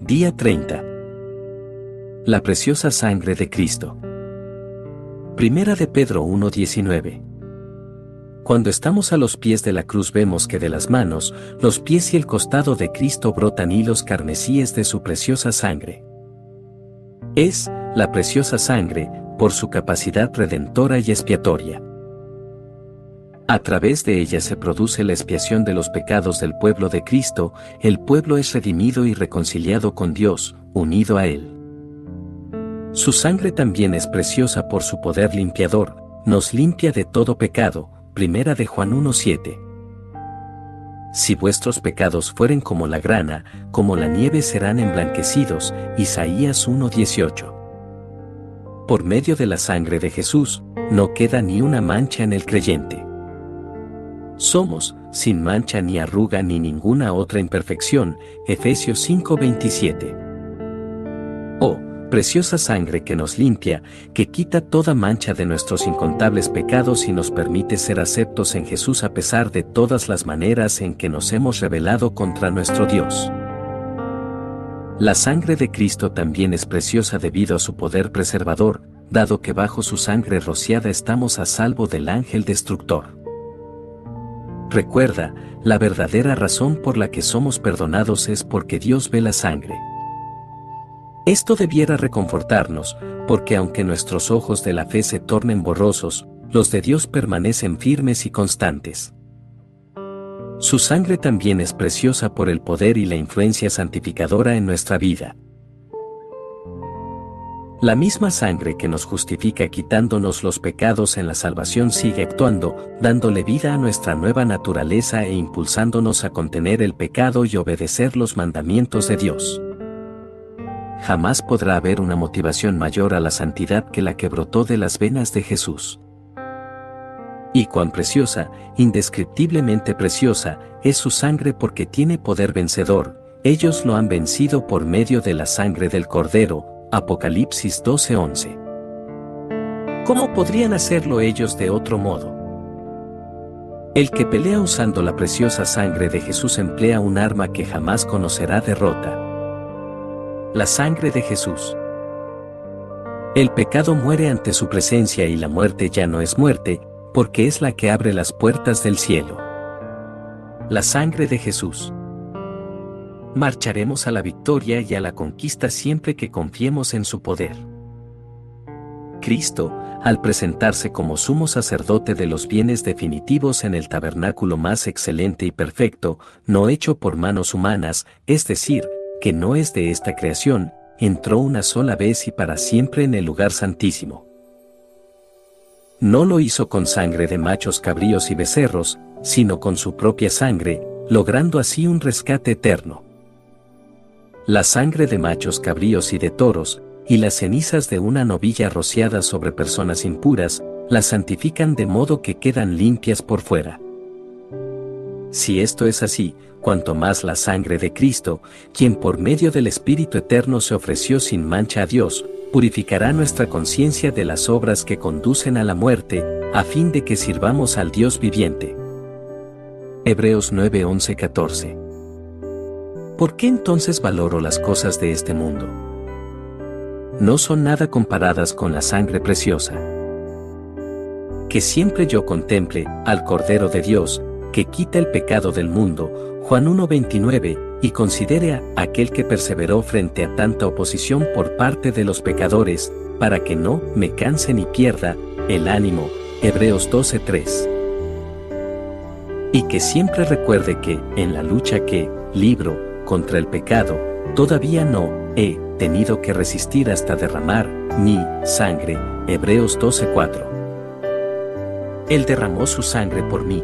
Día 30. La preciosa sangre de Cristo. Primera de Pedro 1.19. Cuando estamos a los pies de la cruz vemos que de las manos, los pies y el costado de Cristo brotan hilos carmesíes de su preciosa sangre. Es, la preciosa sangre, por su capacidad redentora y expiatoria. A través de ella se produce la expiación de los pecados del pueblo de Cristo, el pueblo es redimido y reconciliado con Dios, unido a Él. Su sangre también es preciosa por su poder limpiador, nos limpia de todo pecado, primera de Juan 1.7. Si vuestros pecados fueren como la grana, como la nieve serán emblanquecidos, Isaías 1.18. Por medio de la sangre de Jesús, no queda ni una mancha en el creyente. Somos, sin mancha ni arruga ni ninguna otra imperfección, Efesios 5:27. Oh, preciosa sangre que nos limpia, que quita toda mancha de nuestros incontables pecados y nos permite ser aceptos en Jesús a pesar de todas las maneras en que nos hemos rebelado contra nuestro Dios. La sangre de Cristo también es preciosa debido a su poder preservador, dado que bajo su sangre rociada estamos a salvo del ángel destructor. Recuerda, la verdadera razón por la que somos perdonados es porque Dios ve la sangre. Esto debiera reconfortarnos, porque aunque nuestros ojos de la fe se tornen borrosos, los de Dios permanecen firmes y constantes. Su sangre también es preciosa por el poder y la influencia santificadora en nuestra vida. La misma sangre que nos justifica quitándonos los pecados en la salvación sigue actuando, dándole vida a nuestra nueva naturaleza e impulsándonos a contener el pecado y obedecer los mandamientos de Dios. Jamás podrá haber una motivación mayor a la santidad que la que brotó de las venas de Jesús. Y cuán preciosa, indescriptiblemente preciosa, es su sangre porque tiene poder vencedor, ellos lo han vencido por medio de la sangre del Cordero, Apocalipsis 12:11. ¿Cómo podrían hacerlo ellos de otro modo? El que pelea usando la preciosa sangre de Jesús emplea un arma que jamás conocerá derrota. La sangre de Jesús. El pecado muere ante su presencia y la muerte ya no es muerte, porque es la que abre las puertas del cielo. La sangre de Jesús marcharemos a la victoria y a la conquista siempre que confiemos en su poder. Cristo, al presentarse como sumo sacerdote de los bienes definitivos en el tabernáculo más excelente y perfecto, no hecho por manos humanas, es decir, que no es de esta creación, entró una sola vez y para siempre en el lugar santísimo. No lo hizo con sangre de machos cabríos y becerros, sino con su propia sangre, logrando así un rescate eterno la sangre de machos cabríos y de toros, y las cenizas de una novilla rociada sobre personas impuras, las santifican de modo que quedan limpias por fuera. Si esto es así, cuanto más la sangre de Cristo, quien por medio del Espíritu Eterno se ofreció sin mancha a Dios, purificará nuestra conciencia de las obras que conducen a la muerte, a fin de que sirvamos al Dios viviente. Hebreos 9, 14 ¿Por qué entonces valoro las cosas de este mundo? No son nada comparadas con la sangre preciosa. Que siempre yo contemple al Cordero de Dios, que quita el pecado del mundo, Juan 1.29, y considere a aquel que perseveró frente a tanta oposición por parte de los pecadores, para que no me canse ni pierda el ánimo, Hebreos 12.3. Y que siempre recuerde que, en la lucha que, libro, contra el pecado, todavía no he tenido que resistir hasta derramar mi sangre. Hebreos 12:4. Él derramó su sangre por mí,